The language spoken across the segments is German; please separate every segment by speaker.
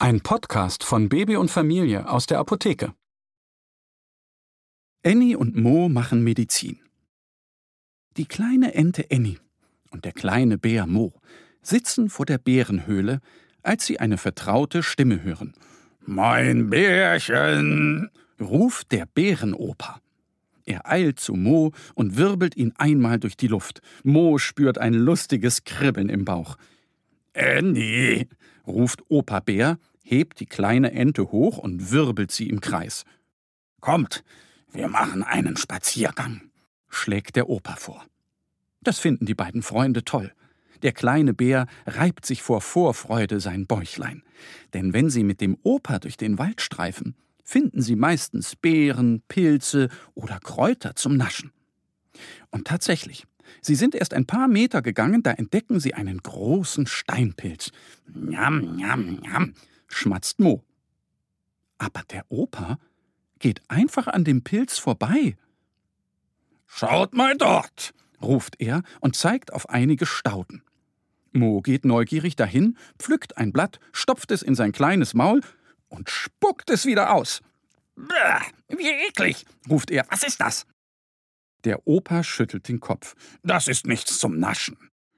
Speaker 1: Ein Podcast von Baby und Familie aus der Apotheke. Annie und Mo machen Medizin. Die kleine Ente Annie und der kleine Bär Mo sitzen vor der Bärenhöhle, als sie eine vertraute Stimme hören. Mein Bärchen, ruft der Bärenoper. Er eilt zu Mo und wirbelt ihn einmal durch die Luft. Mo spürt ein lustiges Kribbeln im Bauch. Annie, ruft Opa Bär, hebt die kleine Ente hoch und wirbelt sie im Kreis. Kommt, wir machen einen Spaziergang, schlägt der Opa vor. Das finden die beiden Freunde toll. Der kleine Bär reibt sich vor Vorfreude sein Bäuchlein. Denn wenn sie mit dem Opa durch den Wald streifen, finden sie meistens Beeren, Pilze oder Kräuter zum Naschen. Und tatsächlich, sie sind erst ein paar Meter gegangen, da entdecken sie einen großen Steinpilz. Njam, njam, njam, schmatzt Mo. Aber der Opa geht einfach an dem Pilz vorbei. Schaut mal dort, ruft er und zeigt auf einige Stauden. Mo geht neugierig dahin, pflückt ein Blatt, stopft es in sein kleines Maul und spuckt es wieder aus. Bäh, wie eklig, ruft er. Was ist das? Der Opa schüttelt den Kopf. Das ist nichts zum Naschen.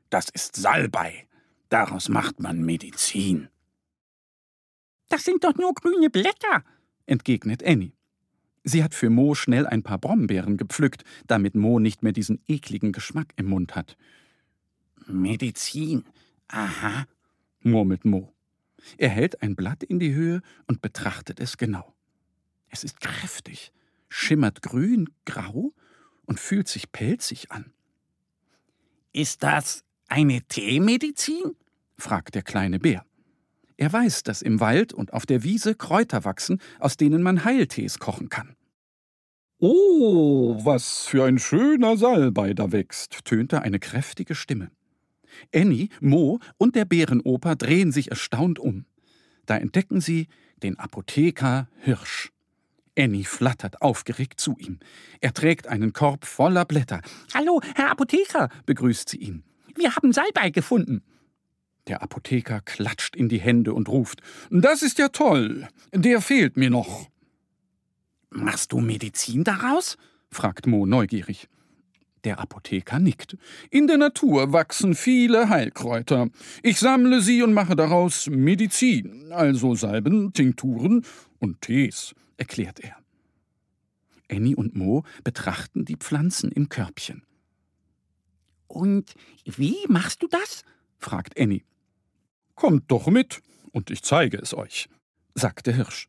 Speaker 1: Das ist Salbei. Daraus macht man Medizin. Das sind doch nur grüne Blätter, entgegnet Annie. Sie hat für Mo schnell ein paar Brombeeren gepflückt, damit Mo nicht mehr diesen ekligen Geschmack im Mund hat. Medizin, aha, murmelt Mo. Er hält ein Blatt in die Höhe und betrachtet es genau. Es ist kräftig, schimmert grün, grau und fühlt sich pelzig an. Ist das eine Teemedizin? fragt der kleine Bär. Er weiß, dass im Wald und auf der Wiese Kräuter wachsen, aus denen man Heiltees kochen kann. Oh, was für ein schöner Salbei da wächst, tönte eine kräftige Stimme. Annie, Mo und der Bärenoper drehen sich erstaunt um. Da entdecken sie den Apotheker Hirsch. Annie flattert aufgeregt zu ihm. Er trägt einen Korb voller Blätter. Hallo, Herr Apotheker, begrüßt sie ihn. Wir haben Salbei gefunden. Der Apotheker klatscht in die Hände und ruft: Das ist ja toll. Der fehlt mir noch. Machst du Medizin daraus? fragt Mo neugierig. Der Apotheker nickt. In der Natur wachsen viele Heilkräuter. Ich sammle sie und mache daraus Medizin, also Salben, Tinkturen und Tees, erklärt er. Annie und Mo betrachten die Pflanzen im Körbchen. Und wie machst du das? fragt Annie. Kommt doch mit, und ich zeige es euch, sagt der Hirsch.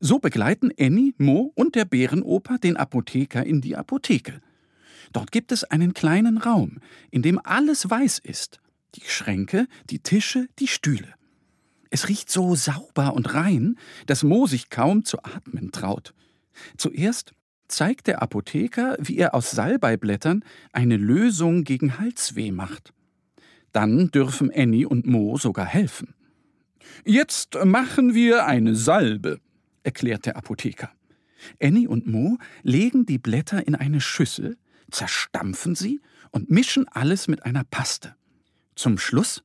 Speaker 1: So begleiten Annie, Mo und der Bärenoper den Apotheker in die Apotheke. Dort gibt es einen kleinen Raum, in dem alles weiß ist. Die Schränke, die Tische, die Stühle. Es riecht so sauber und rein, dass Mo sich kaum zu atmen traut. Zuerst zeigt der Apotheker, wie er aus Salbeiblättern eine Lösung gegen Halsweh macht. Dann dürfen Annie und Mo sogar helfen. Jetzt machen wir eine Salbe, erklärt der Apotheker. Annie und Mo legen die Blätter in eine Schüssel, zerstampfen sie und mischen alles mit einer Paste. Zum Schluss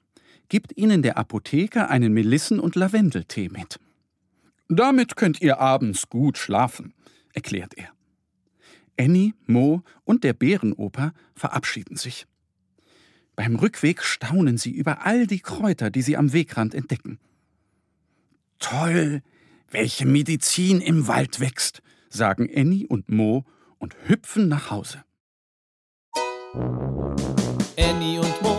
Speaker 1: gibt ihnen der Apotheker einen Melissen- und Lavendeltee mit. Damit könnt ihr abends gut schlafen, erklärt er. Annie, Mo und der Bärenoper verabschieden sich. Beim Rückweg staunen sie über all die Kräuter, die sie am Wegrand entdecken. Toll, welche Medizin im Wald wächst, sagen Annie und Mo und hüpfen nach Hause.
Speaker 2: Annie und Mo,